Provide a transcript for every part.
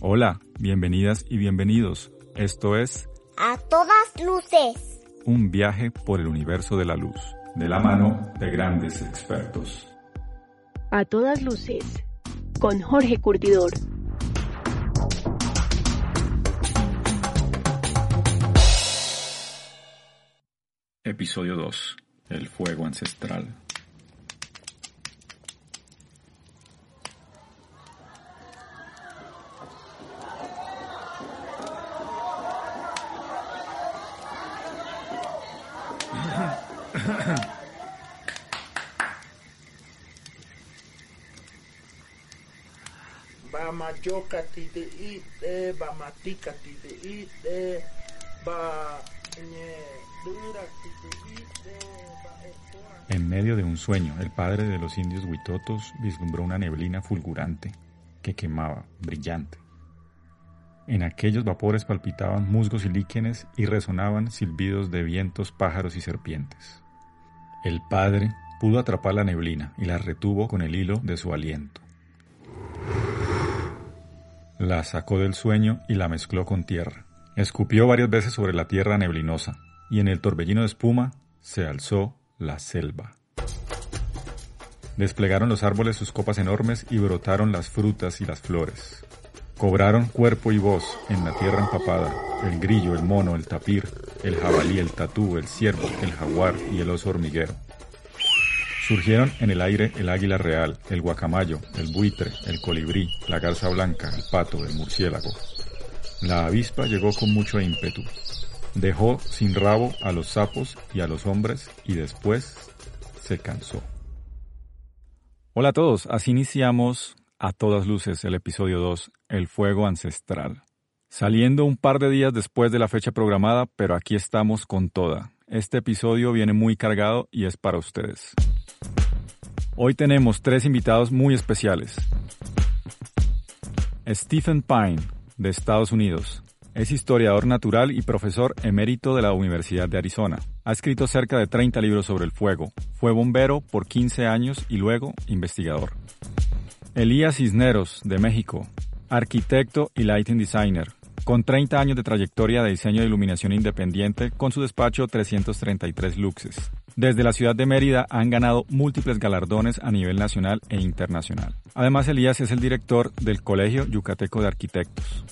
Hola, bienvenidas y bienvenidos. Esto es A todas luces. un viaje por el universo de la luz, de la mano de grandes expertos. A todas luces, con Jorge Curtidor. Episodio 2. El fuego ancestral. Ba En medio de un sueño, el padre de los indios huitotos vislumbró una neblina fulgurante que quemaba, brillante. En aquellos vapores palpitaban musgos y líquenes y resonaban silbidos de vientos, pájaros y serpientes. El padre pudo atrapar la neblina y la retuvo con el hilo de su aliento. La sacó del sueño y la mezcló con tierra. Escupió varias veces sobre la tierra neblinosa y en el torbellino de espuma se alzó la selva. Desplegaron los árboles sus copas enormes y brotaron las frutas y las flores. Cobraron cuerpo y voz en la tierra empapada, el grillo, el mono, el tapir, el jabalí, el tatú, el ciervo, el jaguar y el oso hormiguero. Surgieron en el aire el águila real, el guacamayo, el buitre, el colibrí, la garza blanca, el pato, el murciélago. La avispa llegó con mucho ímpetu. Dejó sin rabo a los sapos y a los hombres y después se cansó. Hola a todos, así iniciamos a todas luces el episodio 2, El Fuego Ancestral. Saliendo un par de días después de la fecha programada, pero aquí estamos con toda. Este episodio viene muy cargado y es para ustedes. Hoy tenemos tres invitados muy especiales. Stephen Pine, de Estados Unidos. Es historiador natural y profesor emérito de la Universidad de Arizona. Ha escrito cerca de 30 libros sobre el fuego. Fue bombero por 15 años y luego investigador. Elías Cisneros, de México. Arquitecto y lighting designer. Con 30 años de trayectoria de diseño de iluminación independiente con su despacho 333 Luxes. Desde la ciudad de Mérida han ganado múltiples galardones a nivel nacional e internacional. Además, Elías es el director del Colegio Yucateco de Arquitectos.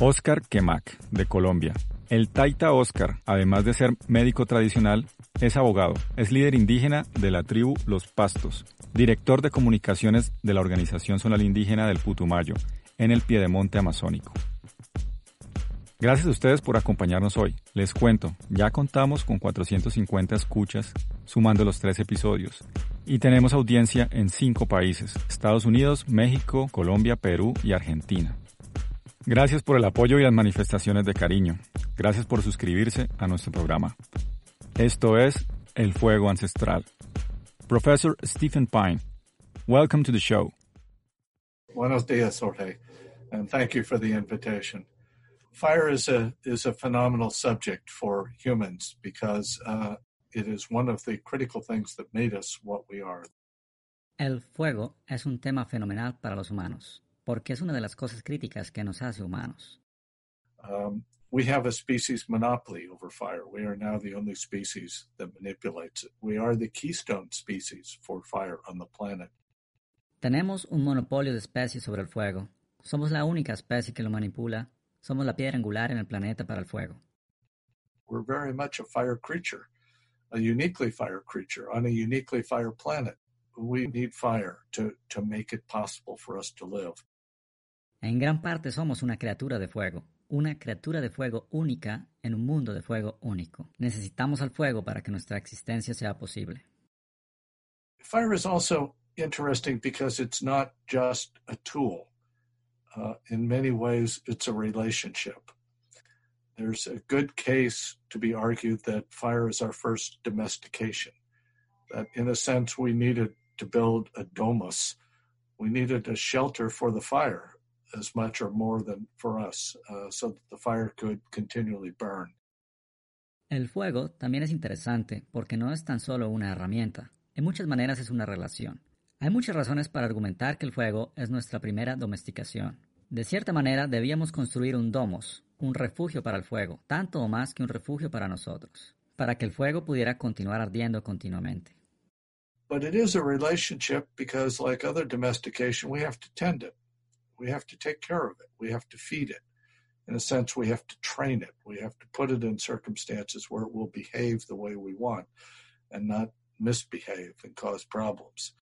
Oscar Quemac, de Colombia. El Taita Oscar, además de ser médico tradicional, es abogado, es líder indígena de la tribu Los Pastos, director de comunicaciones de la Organización Zonal Indígena del Putumayo, en el Piedemonte Amazónico. Gracias a ustedes por acompañarnos hoy. Les cuento, ya contamos con 450 escuchas, sumando los tres episodios, y tenemos audiencia en cinco países, Estados Unidos, México, Colombia, Perú y Argentina. Gracias por el apoyo y las manifestaciones de cariño. Gracias por suscribirse a nuestro programa. Esto es El Fuego Ancestral. Professor Stephen Pine, welcome to the show. Buenos dias, Jorge, and thank you for the invitation. Fire is a is a phenomenal subject for humans because uh, it is one of the critical things that made us what we are. El fuego es un tema fenomenal para los humanos, porque es una de las cosas críticas que nos hace humanos. Um, we have a species monopoly over fire. We are now the only species that manipulates it. We are the keystone species for fire on the planet. Tenemos un monopolio de especies sobre el fuego. Somos la única especie que lo manipula. Somos la piedra angular en el planeta para el fuego. We're very much a fire creature, a uniquely fire creature on a uniquely fire planet. We need fire to, to make it possible for us to live. En gran parte somos una criatura de fuego, una criatura de fuego única en un mundo de fuego único. Necesitamos al fuego para que nuestra existencia sea posible. Fire is also interesting because it's not just a tool. Uh, in many ways, it's a relationship. There's a good case to be argued that fire is our first domestication. That, in a sense, we needed to build a domus. We needed a shelter for the fire as much or more than for us, uh, so that the fire could continually burn. El fuego también es interesante porque no es tan solo una herramienta, en muchas maneras es una relación. Hay muchas razones para argumentar que el fuego es nuestra primera domesticación. De cierta manera, debíamos construir un domos, un refugio para el fuego, tanto o más que un refugio para nosotros, para que el fuego pudiera continuar ardiendo continuamente. But it is a relationship because, like other domestication, we have to tend it. We have to take care of it. We have to feed it. In a sense, we have to train it. We have to put it in circumstances where it will behave the way we want and not misbehave and cause problems.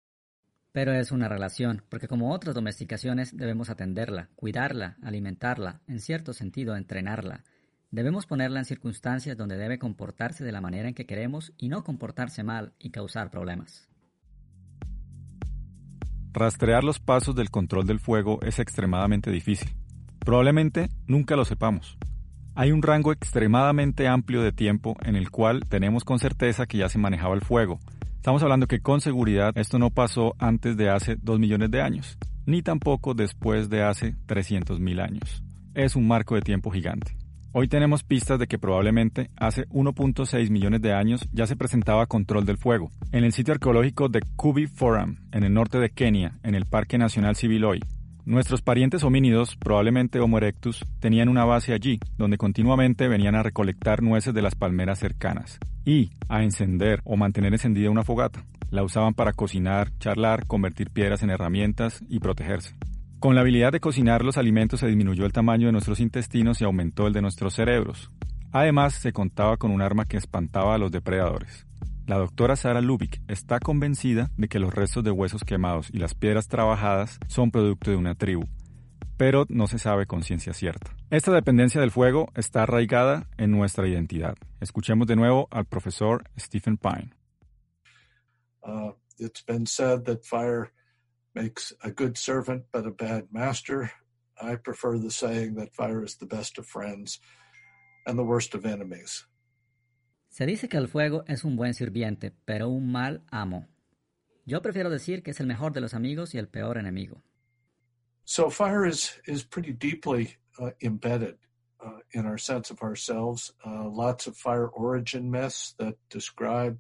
Pero es una relación, porque como otras domesticaciones debemos atenderla, cuidarla, alimentarla, en cierto sentido entrenarla. Debemos ponerla en circunstancias donde debe comportarse de la manera en que queremos y no comportarse mal y causar problemas. Rastrear los pasos del control del fuego es extremadamente difícil. Probablemente nunca lo sepamos. Hay un rango extremadamente amplio de tiempo en el cual tenemos con certeza que ya se manejaba el fuego. Estamos hablando que con seguridad esto no pasó antes de hace 2 millones de años, ni tampoco después de hace 300.000 años. Es un marco de tiempo gigante. Hoy tenemos pistas de que probablemente hace 1.6 millones de años ya se presentaba control del fuego. En el sitio arqueológico de Kubi Forum, en el norte de Kenia, en el Parque Nacional Civiloy, nuestros parientes homínidos, probablemente Homo erectus, tenían una base allí, donde continuamente venían a recolectar nueces de las palmeras cercanas y a encender o mantener encendida una fogata. La usaban para cocinar, charlar, convertir piedras en herramientas y protegerse. Con la habilidad de cocinar los alimentos se disminuyó el tamaño de nuestros intestinos y aumentó el de nuestros cerebros. Además, se contaba con un arma que espantaba a los depredadores. La doctora Sara Lubick está convencida de que los restos de huesos quemados y las piedras trabajadas son producto de una tribu, pero no se sabe con ciencia cierta. Esta dependencia del fuego está arraigada en nuestra identidad. Escuchemos de nuevo al profesor Stephen Pine. Uh, it's been said that fire makes a good servant but a bad master. I prefer the saying that fire is the best of friends and the worst of enemies. Se dice que el fuego es un buen sirviente, pero un mal amo. Yo prefiero decir que es el mejor de los amigos y el peor enemigo. So fire is is pretty deeply uh, embedded uh, in our sense of ourselves. Uh, lots of fire origin myths that describe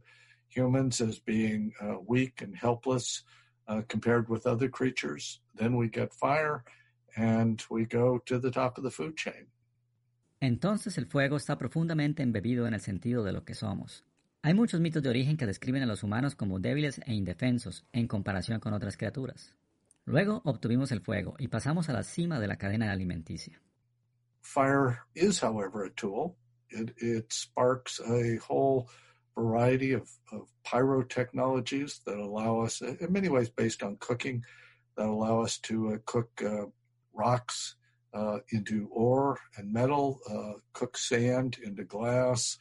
humans as being uh, weak and helpless, uh, compared with other creatures. Then we get fire and we go to the top of the food chain. Entonces el fuego está profundamente embebido en el sentido de lo que somos. Hay muchos mitos de origen que describen a los humanos como débiles e indefensos en comparación con otras criaturas. Luego obtuvimos el fuego y pasamos a la cima de la cadena alimenticia. Fire is, however, a tool. It, it sparks a whole variety of, of pyrotechnologies that allow us, in many ways based on cooking, that allow us to uh, cook uh, rocks uh, into ore and metal, uh, cook sand into glass,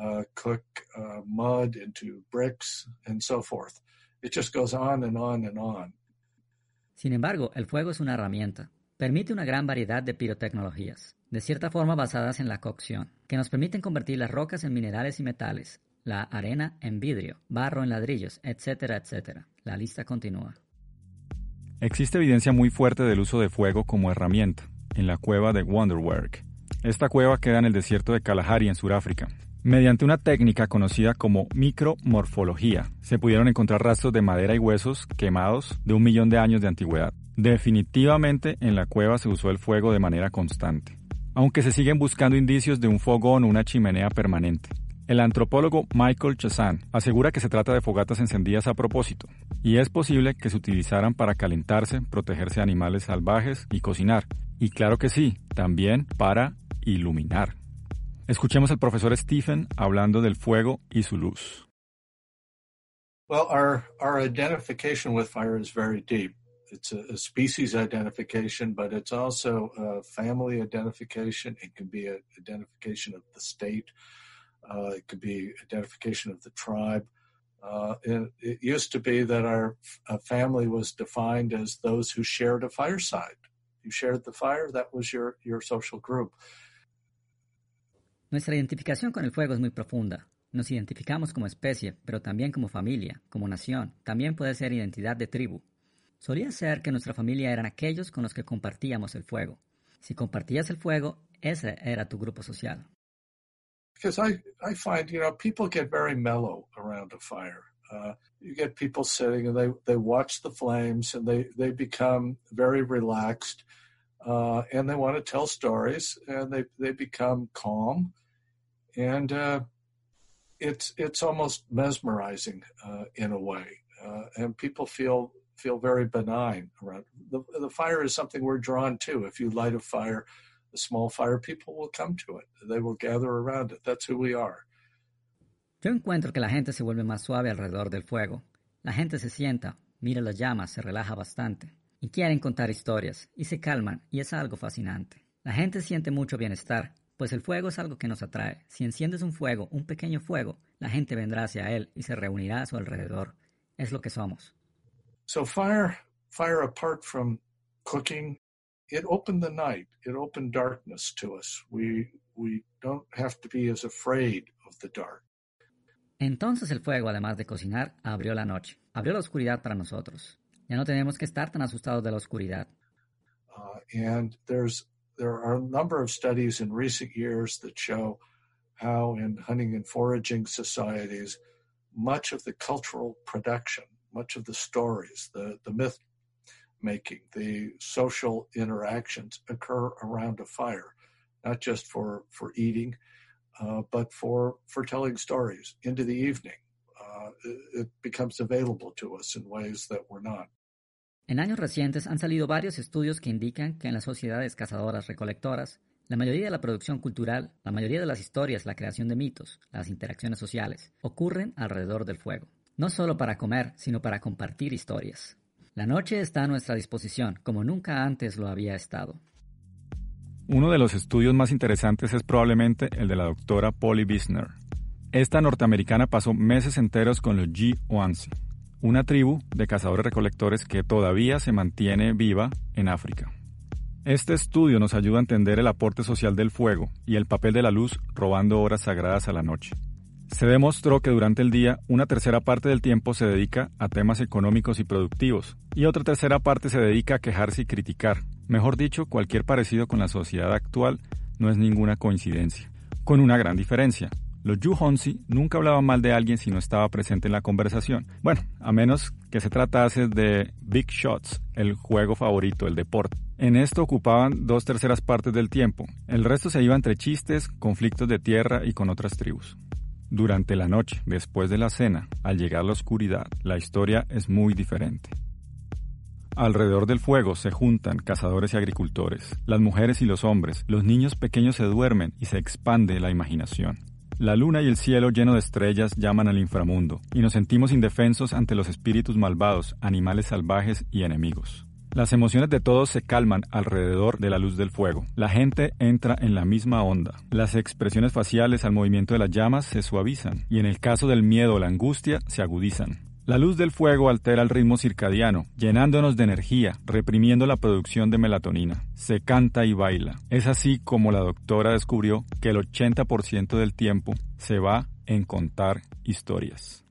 uh, cook uh, mud into bricks, and so forth. It just goes on and on and on. Sin embargo, el fuego es una herramienta. Permite una gran variedad de pirotecnologías, de cierta forma basadas en la cocción, que nos permiten convertir las rocas en minerales y metales, la arena en vidrio, barro en ladrillos, etcétera, etcétera. La lista continúa. Existe evidencia muy fuerte del uso de fuego como herramienta en la cueva de Wonderwerk. Esta cueva queda en el desierto de Kalahari en Sudáfrica. Mediante una técnica conocida como micromorfología, se pudieron encontrar rastros de madera y huesos quemados de un millón de años de antigüedad. Definitivamente en la cueva se usó el fuego de manera constante, aunque se siguen buscando indicios de un fogón o una chimenea permanente. El antropólogo Michael Chazan asegura que se trata de fogatas encendidas a propósito, y es posible que se utilizaran para calentarse, protegerse de animales salvajes y cocinar. Y claro que sí, también para iluminar. Escuchemos al profesor Stephen hablando del fuego y su luz. Well, our, our identification with fire is very deep. It's a, a species identification, but it's also a family identification. It can be an identification of the state. Uh, it could be identification of the tribe. Uh, it, it, used to be that our family was defined as those who shared a fireside. You shared the fire, that was your, your social group. Nuestra identificación con el fuego es muy profunda. Nos identificamos como especie, pero también como familia, como nación. También puede ser identidad de tribu. Solía ser que nuestra familia eran aquellos con los que compartíamos el fuego. Si compartías el fuego, ese era tu grupo social. Because I, I find, you know, people get very mellow around a fire. Uh, you get people sitting and they, they watch the flames and they, they become very relaxed. uh, and they want to tell stories, and they they become calm, and uh, it's it's almost mesmerizing uh, in a way, uh, and people feel feel very benign around the the fire is something we're drawn to. If you light a fire, small fire, people will come to it. They will gather around it. That's who we are. Yo encuentro que la gente se vuelve más suave alrededor del fuego. La gente se sienta, mira las llamas, se relaja bastante. Y quieren contar historias, y se calman, y es algo fascinante. La gente siente mucho bienestar, pues el fuego es algo que nos atrae. Si enciendes un fuego, un pequeño fuego, la gente vendrá hacia él y se reunirá a su alrededor. Es lo que somos. So fire, fire apart from cooking, it opened the night. It opened darkness to us. We we don't have to be as afraid of the dark. Entonces el fuego, además de cocinar, abrió la noche, abrió la oscuridad para nosotros. Ya no tenemos que estar tan asustados de la oscuridad. Uh, and there's there are a number of studies in recent years that show how in hunting and foraging societies, much of the cultural production, much of the stories, the, the myth making, the social interactions occur around a fire, not just for, for eating, uh, but for, for telling stories into the evening. Uh, it, becomes available to us in ways that we're not. En años recientes han salido varios estudios que indican que en las sociedades cazadoras recolectoras, la mayoría de la producción cultural, la mayoría de las historias, la creación de mitos, las interacciones sociales, ocurren alrededor del fuego. No solo para comer, sino para compartir historias. La noche está a nuestra disposición, como nunca antes lo había estado. Uno de los estudios más interesantes es probablemente el de la doctora Polly Bisner. Esta norteamericana pasó meses enteros con los G-Oansi, una tribu de cazadores-recolectores que todavía se mantiene viva en África. Este estudio nos ayuda a entender el aporte social del fuego y el papel de la luz robando horas sagradas a la noche. Se demostró que durante el día una tercera parte del tiempo se dedica a temas económicos y productivos, y otra tercera parte se dedica a quejarse y criticar. Mejor dicho, cualquier parecido con la sociedad actual no es ninguna coincidencia. Con una gran diferencia. Los Yuhonsi nunca hablaban mal de alguien si no estaba presente en la conversación. Bueno, a menos que se tratase de Big Shots, el juego favorito, el deporte. En esto ocupaban dos terceras partes del tiempo. El resto se iba entre chistes, conflictos de tierra y con otras tribus. Durante la noche, después de la cena, al llegar la oscuridad, la historia es muy diferente. Alrededor del fuego se juntan cazadores y agricultores, las mujeres y los hombres, los niños pequeños se duermen y se expande la imaginación. La luna y el cielo lleno de estrellas llaman al inframundo, y nos sentimos indefensos ante los espíritus malvados, animales salvajes y enemigos. Las emociones de todos se calman alrededor de la luz del fuego. La gente entra en la misma onda. Las expresiones faciales al movimiento de las llamas se suavizan, y en el caso del miedo o la angustia se agudizan. La luz del fuego altera el ritmo circadiano, llenándonos de energía, reprimiendo la producción de melatonina. Se canta y baila. Es así como la doctora descubrió que el 80% del tiempo se va en contar historias.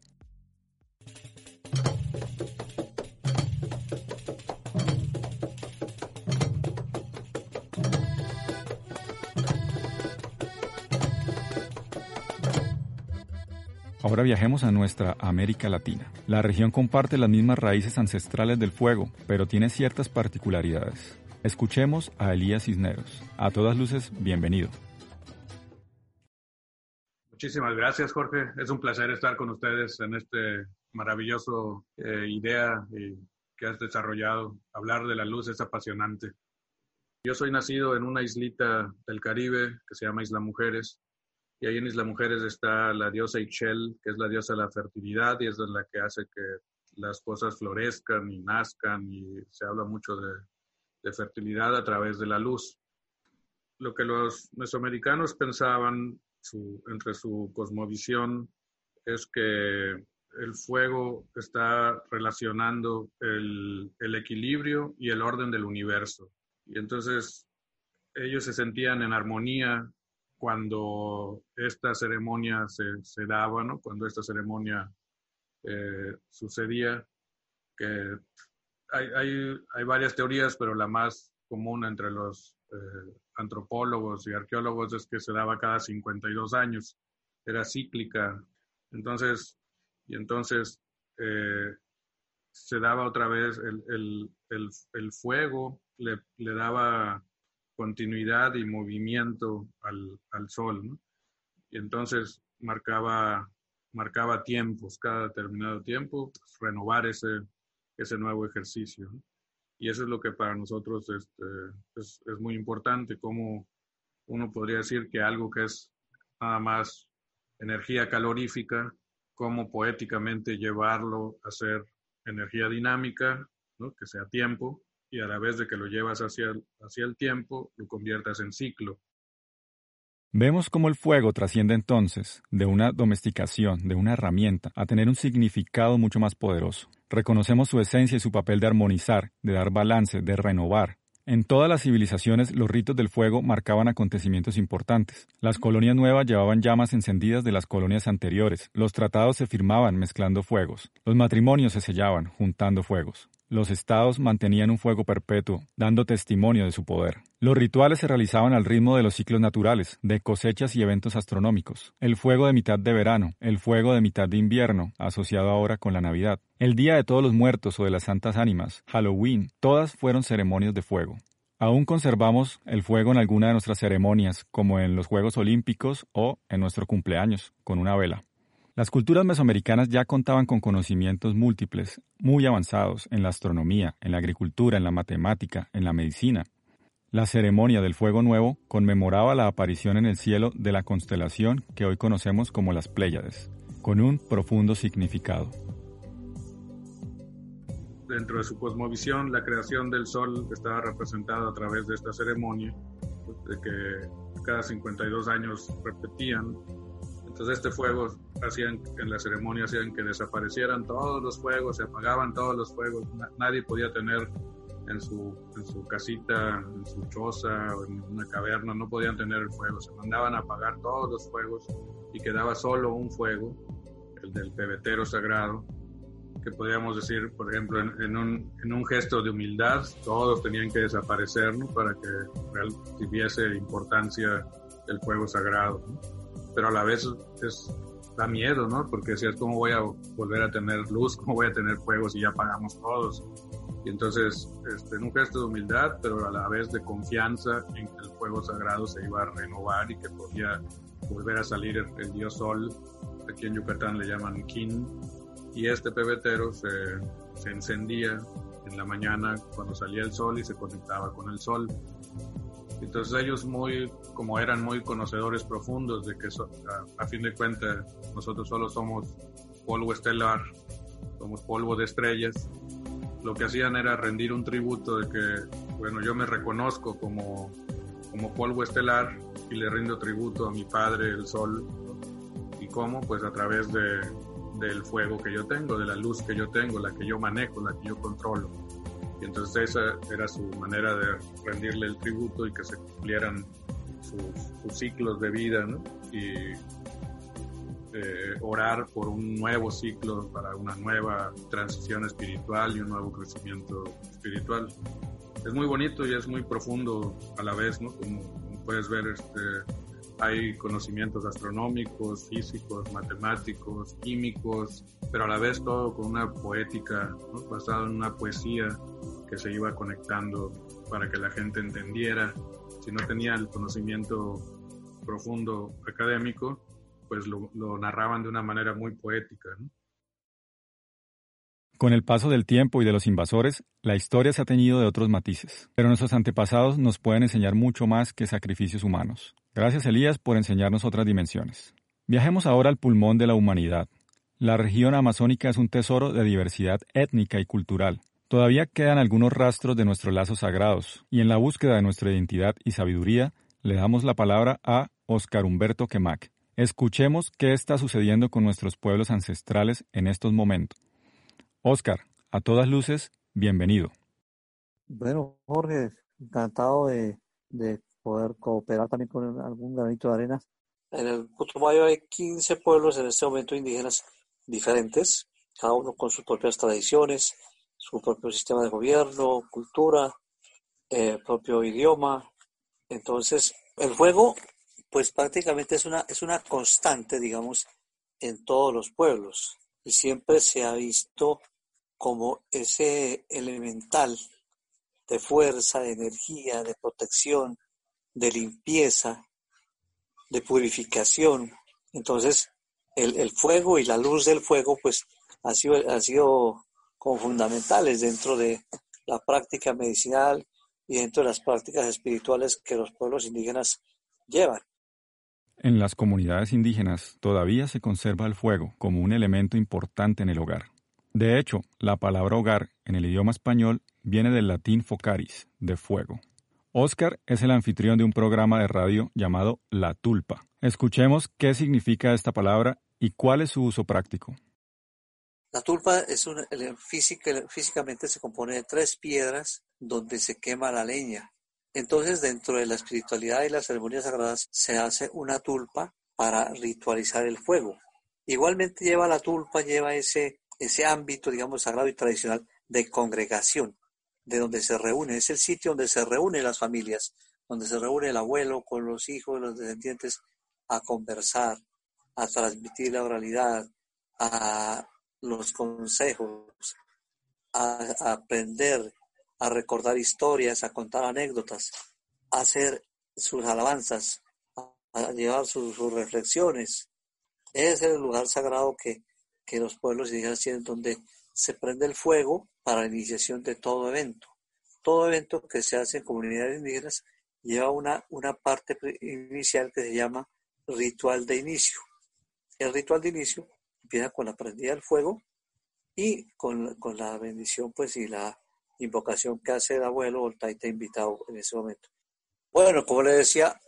Ahora viajemos a nuestra América Latina. La región comparte las mismas raíces ancestrales del fuego, pero tiene ciertas particularidades. Escuchemos a Elías Cisneros. A todas luces, bienvenido. Muchísimas gracias, Jorge. Es un placer estar con ustedes en este maravilloso eh, idea que has desarrollado. Hablar de la luz es apasionante. Yo soy nacido en una islita del Caribe que se llama Isla Mujeres y ahí en Isla Mujeres está la diosa Ixchel, que es la diosa de la fertilidad y es la que hace que las cosas florezcan y nazcan y se habla mucho de, fertilidad a través de la luz. Lo que los mesoamericanos pensaban entre su cosmovisión es que el fuego está relacionando el, el, equilibrio y el orden del universo. Y entonces ellos se sentían en armonía cuando esta ceremonia se, se daba, ¿no? Cuando esta ceremonia eh, sucedía, que hay, hay, hay, varias teorías, pero la más común entre los eh, antropólogos y arqueólogos es que se daba cada 52 años, era cíclica. Entonces, y entonces eh, se daba otra vez el, el, el, el, fuego le, le daba continuidad y movimiento al, al sol. Y entonces marcaba, marcaba tiempos, cada determinado tiempo, pues, renovar ese, ese nuevo ejercicio. Y eso es lo que para nosotros este, es, es muy importante, como uno podría decir que algo que es nada más energía calorífica, cómo poéticamente llevarlo a ser energía dinámica, ¿no? que sea tiempo, y a la vez de que lo llevas hacia el, hacia el tiempo, lo conviertas en ciclo. Vemos cómo el fuego trasciende entonces de una domesticación, de una herramienta, a tener un significado mucho más poderoso. Reconocemos su esencia y su papel de armonizar, de dar balance, de renovar, en todas las civilizaciones los ritos del fuego marcaban acontecimientos importantes. Las colonias nuevas llevaban llamas encendidas de las colonias anteriores. Los tratados se firmaban mezclando fuegos. Los matrimonios se sellaban juntando fuegos. Los estados mantenían un fuego perpetuo, dando testimonio de su poder. Los rituales se realizaban al ritmo de los ciclos naturales, de cosechas y eventos astronómicos. El fuego de mitad de verano, el fuego de mitad de invierno, asociado ahora con la Navidad. El Día de Todos los Muertos o de las Santas Ánimas, Halloween, todas fueron ceremonias de fuego. Aún conservamos el fuego en alguna de nuestras ceremonias, como en los Juegos Olímpicos o en nuestro cumpleaños, con una vela. Las culturas mesoamericanas ya contaban con conocimientos múltiples, muy avanzados en la astronomía, en la agricultura, en la matemática, en la medicina. La ceremonia del Fuego Nuevo conmemoraba la aparición en el cielo de la constelación que hoy conocemos como las Pléyades, con un profundo significado. Dentro de su cosmovisión, la creación del sol estaba representada a través de esta ceremonia, de que cada 52 años repetían entonces este fuego hacían, en la ceremonia hacían que desaparecieran todos los fuegos, se apagaban todos los fuegos, nadie podía tener en su, en su casita, en su choza o en una caverna, no podían tener el fuego, se mandaban a apagar todos los fuegos y quedaba solo un fuego, el del pebetero sagrado, que podríamos decir, por ejemplo, en, en, un, en un, gesto de humildad, todos tenían que desaparecer ¿no? para que real, tuviese importancia el fuego sagrado. ¿no? Pero a la vez es, da miedo, ¿no? Porque es como voy a volver a tener luz, cómo voy a tener fuego si ya pagamos todos. Y entonces, este, un gesto de humildad, pero a la vez de confianza en que el fuego sagrado se iba a renovar y que podía volver a salir el, el dios sol, aquí en Yucatán le llaman Kin, y este pebetero se, se encendía en la mañana cuando salía el sol y se conectaba con el sol. Entonces ellos muy, como eran muy conocedores profundos de que so, a, fin de cuentas nosotros solo somos polvo estelar, somos polvo de estrellas, lo que hacían era rendir un tributo de que, bueno, yo me reconozco como, como polvo estelar y le rindo tributo a mi padre, el sol. ¿Y cómo? Pues a través de, del fuego que yo tengo, de la luz que yo tengo, la que yo manejo, la que yo controlo. Y entonces esa era su manera de rendirle el tributo y que se cumplieran sus, ciclos de vida. Y eh, orar por un nuevo ciclo para una nueva transición espiritual y un nuevo crecimiento espiritual. Es muy bonito y es muy profundo a la vez, ¿no? Como, como puedes ver, este, hay conocimientos astronómicos, físicos, matemáticos, químicos, pero a la vez todo con una poética, ¿no? basado en una poesía que se iba conectando para que la gente entendiera. Si no tenía el conocimiento profundo académico, pues lo, narraban de una manera muy poética. Con el paso del tiempo y de los invasores, la historia se ha teñido de otros matices, pero nuestros antepasados nos pueden enseñar mucho más que sacrificios humanos. Gracias Elías por enseñarnos otras dimensiones. Viajemos ahora al pulmón de la humanidad. La región amazónica es un tesoro de diversidad étnica y cultural. Todavía quedan algunos rastros de nuestros lazos sagrados, y en la búsqueda de nuestra identidad y sabiduría, le damos la palabra a Oscar Humberto Quemac. Escuchemos qué está sucediendo con nuestros pueblos ancestrales en estos momentos. Oscar, a todas luces, bienvenido. Bueno, Jorge, encantado de, de poder cooperar también con algún granito de arena. En el Putumayo hay 15 pueblos en este momento indígenas diferentes, cada uno con sus propias tradiciones, su propio sistema de gobierno, cultura, eh, propio idioma. Entonces, el fuego, pues prácticamente es una, es una constante, digamos, en todos los pueblos y siempre se ha visto como ese elemental de fuerza, de energía, de protección, de limpieza, de purificación. Entonces, el, el fuego y la luz del fuego, pues, ha sido, sido como fundamentales dentro de la práctica medicinal y dentro de las prácticas espirituales que los pueblos indígenas llevan. En las comunidades indígenas todavía se conserva el fuego como un elemento importante en el hogar. De hecho, la palabra hogar en el idioma español viene del latín focaris, de fuego. Oscar es el anfitrión de un programa de radio llamado La Tulpa. Escuchemos qué significa esta palabra y cuál es su uso práctico. La tulpa es una, físicamente se compone de tres piedras donde se quema la leña. Entonces, dentro de la espiritualidad y las ceremonias sagradas se hace una tulpa para ritualizar el fuego. Igualmente lleva la tulpa, lleva ese, ese ámbito, digamos, sagrado y tradicional de congregación, de donde se reúne, es el sitio donde se reúnen las familias, donde se reúne el abuelo con los hijos, los descendientes, a conversar, a transmitir la oralidad, a los consejos, a, aprender, a recordar historias, a contar anécdotas, a hacer sus alabanzas, a, llevar sus, reflexiones. Ese es el lugar sagrado que, que los pueblos indígenas tienen donde se prende el fuego para la iniciación de todo evento. Todo evento que se hace en comunidades indígenas lleva una, una parte inicial que se llama ritual de inicio. El ritual de inicio empieza con la prendida del fuego y con, la bendición pues y la invocación que hace el abuelo o el taita invitado en ese momento. Bueno, como le decía,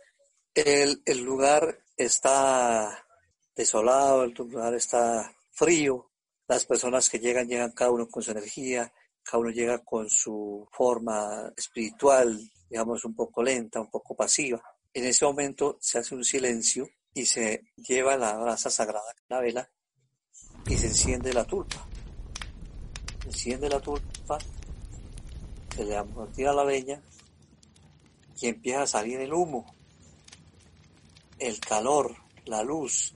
el, el lugar está desolado, el lugar está frío, las personas que llegan llegan cada uno con su energía, cada uno llega con su forma espiritual, digamos, un poco lenta, un poco pasiva. En ese momento se hace un silencio y se lleva la brasa sagrada, la vela, y se enciende la tulpa. Se enciende la tulpa, se le amortira la leña y empieza a salir el humo, el calor, la luz.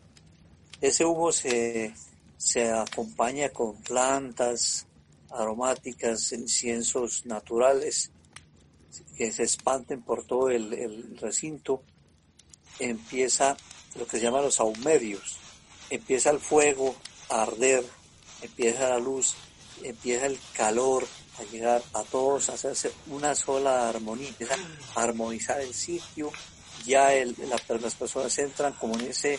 Ese humo se, se acompaña con plantas aromáticas, inciensos naturales que se espanten por todo el, recinto. Empieza lo que se llama los ahumerios. Empieza el fuego arder, empieza la luz, empieza el calor a llegar a todos, a hacerse una sola armonía, a armonizar el sitio, ya el, las personas entran como en ese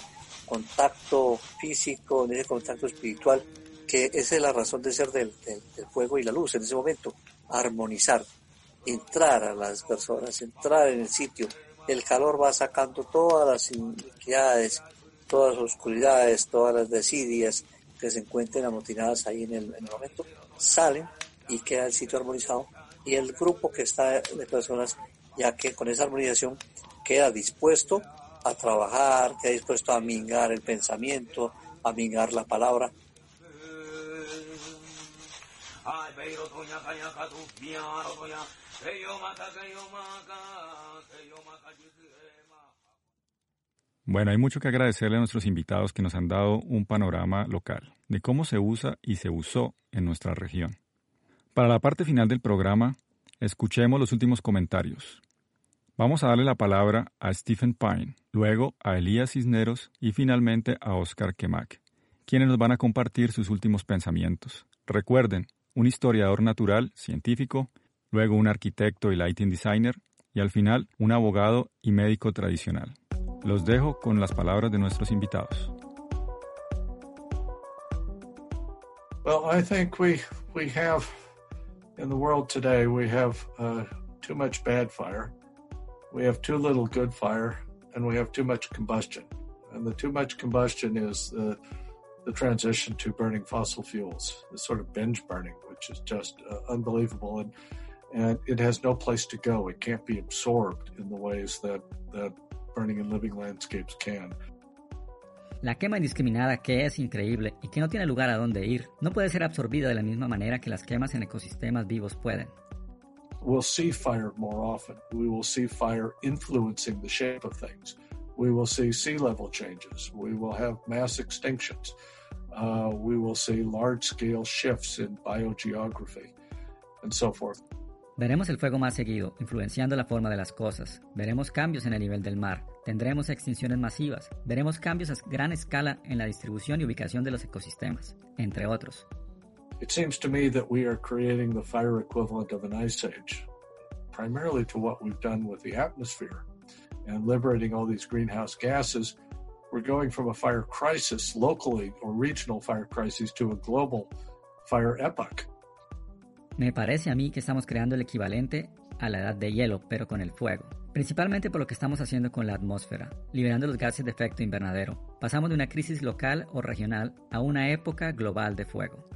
contacto físico, en ese contacto espiritual, que esa es la razón de ser del, del fuego y la luz en ese momento, armonizar, entrar a las personas, entrar en el sitio. El calor va sacando todas las iniquidades, todas las oscuridades, todas las desidias, que se encuentren amotinadas ahí en el, momento, salen y queda el sitio armonizado. Y el grupo que está de personas, ya que con esa armonización queda dispuesto a trabajar, queda dispuesto a mingar el pensamiento, a mingar la palabra. Bueno, hay mucho que agradecerle a nuestros invitados que nos han dado un panorama local de cómo se usa y se usó en nuestra región. Para la parte final del programa, escuchemos los últimos comentarios. Vamos a darle la palabra a Stephen Pine, luego a Elías Cisneros y finalmente a Oscar Kemak, quienes nos van a compartir sus últimos pensamientos. Recuerden, un historiador natural, científico, luego un arquitecto y lighting designer, y al final un abogado y médico tradicional. Los dejo con las palabras de nuestros invitados. Well, I think we we have in the world today we have uh, too much bad fire, we have too little good fire, and we have too much combustion. And the too much combustion is the the transition to burning fossil fuels, the sort of binge burning, which is just uh, unbelievable, and and it has no place to go. It can't be absorbed in the ways that that burning and living landscapes can. La quema indiscriminada, que es increíble y que no tiene lugar a dónde ir, no puede ser absorbida de la misma manera que las quemas en ecosistemas vivos pueden. We'll see fire more often. We will see fire influencing the shape of things. We will see sea level changes. We will have mass extinctions. Uh, we will see large scale shifts in biogeography and so forth. Veremos el fuego más seguido, influenciando la forma de las cosas. Veremos cambios en el nivel del mar. Tendremos extinciones masivas. Veremos cambios a gran escala en la distribución y ubicación de los ecosistemas, entre otros. It seems to me that we are creating the fire equivalent of an ice age, primarily to what we've done with the atmosphere and liberating all these greenhouse gases. We're going from a fire crisis locally or regional fire crisis to a global fire epoch. Me parece a mí que estamos creando el equivalente a la edad de hielo, pero con el fuego. Principalmente por lo que estamos haciendo con la atmósfera, liberando los gases de efecto invernadero. Pasamos de una crisis local o regional a una época global de fuego.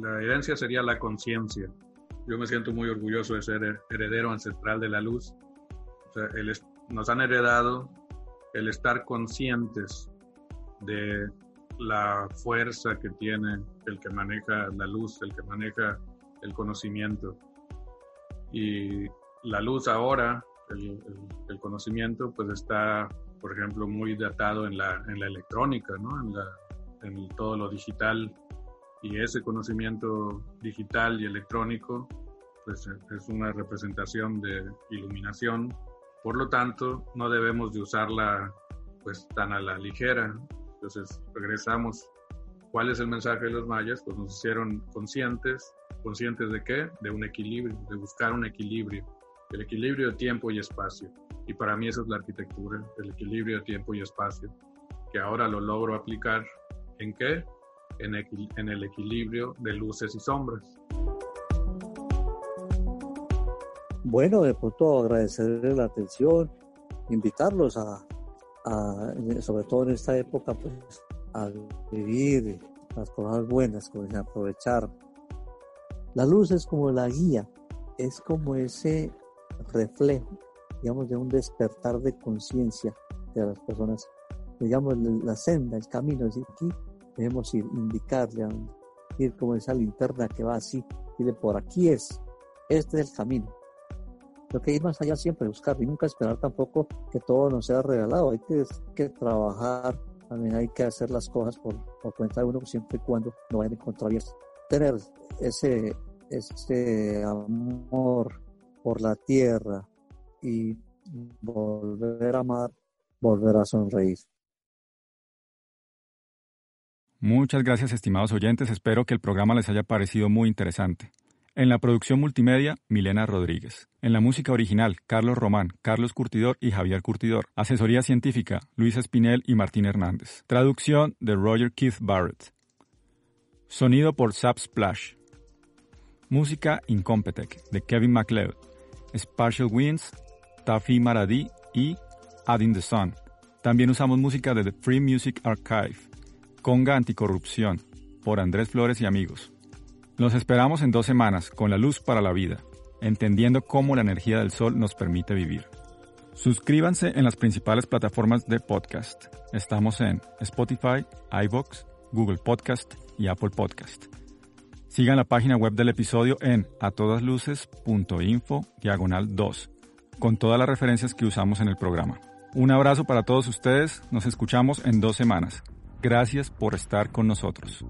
La herencia sería la conciencia. Yo me siento muy orgulloso de ser heredero ancestral de la luz. nos han heredado el estar conscientes de la fuerza que tiene el que maneja la luz, el que maneja el conocimiento. Y la luz ahora, el, conocimiento, pues está, por ejemplo, muy datado en la, electrónica, ¿no? en todo lo digital. Y ese conocimiento digital y electrónico, pues es una representación de iluminación. Por lo tanto, no debemos de usarla pues tan a la ligera. Entonces, regresamos. ¿Cuál es el mensaje de los mayas? Pues nos hicieron conscientes. ¿Conscientes de qué? De un equilibrio, de buscar un equilibrio. El equilibrio de tiempo y espacio. Y para mí eso es la arquitectura, el equilibrio de tiempo y espacio. Que ahora lo logro aplicar en qué? En, en el equilibrio de luces y sombras. Bueno, de pronto agradecerles la atención, invitarlos a, sobre todo en esta época, pues, a vivir las cosas buenas, a aprovechar. La luz es como la guía, es como ese reflejo, digamos, de un despertar de conciencia de las personas, digamos, la senda, el camino, es decir, aquí debemos ir, indicarle, ir como esa linterna que va así, de por aquí es, este es el camino lo que ir más allá siempre, buscar y nunca esperar tampoco que todo nos sea regalado. Hay que, trabajar, también hay que hacer las cosas por, cuenta de uno siempre y cuando no vayan a encontrar Tener ese, ese amor por la tierra y volver a amar, volver a sonreír. Muchas gracias estimados oyentes, espero que el programa les haya parecido muy interesante. En la producción multimedia, Milena Rodríguez. En la música original, Carlos Román, Carlos Curtidor y Javier Curtidor. Asesoría científica, Luis Espinel y Martín Hernández. Traducción de Roger Keith Barrett. Sonido por Zap Splash. Música Incompetech de Kevin MacLeod. Spatial Winds, Taffy Maradi y Adding the Sun. También usamos música de The Free Music Archive. Conga Anticorrupción por Andrés Flores y amigos. Nos esperamos en dos semanas con la luz para la vida, entendiendo cómo la energía del sol nos permite vivir. Suscríbanse en las principales plataformas de podcast. Estamos en Spotify, iVoox, Google Podcast y Apple Podcast. Sigan la página web del episodio en atodasluces.info diagonal 2, con todas las referencias que usamos en el programa. Un abrazo para todos ustedes, nos escuchamos en dos semanas. Gracias por estar con nosotros.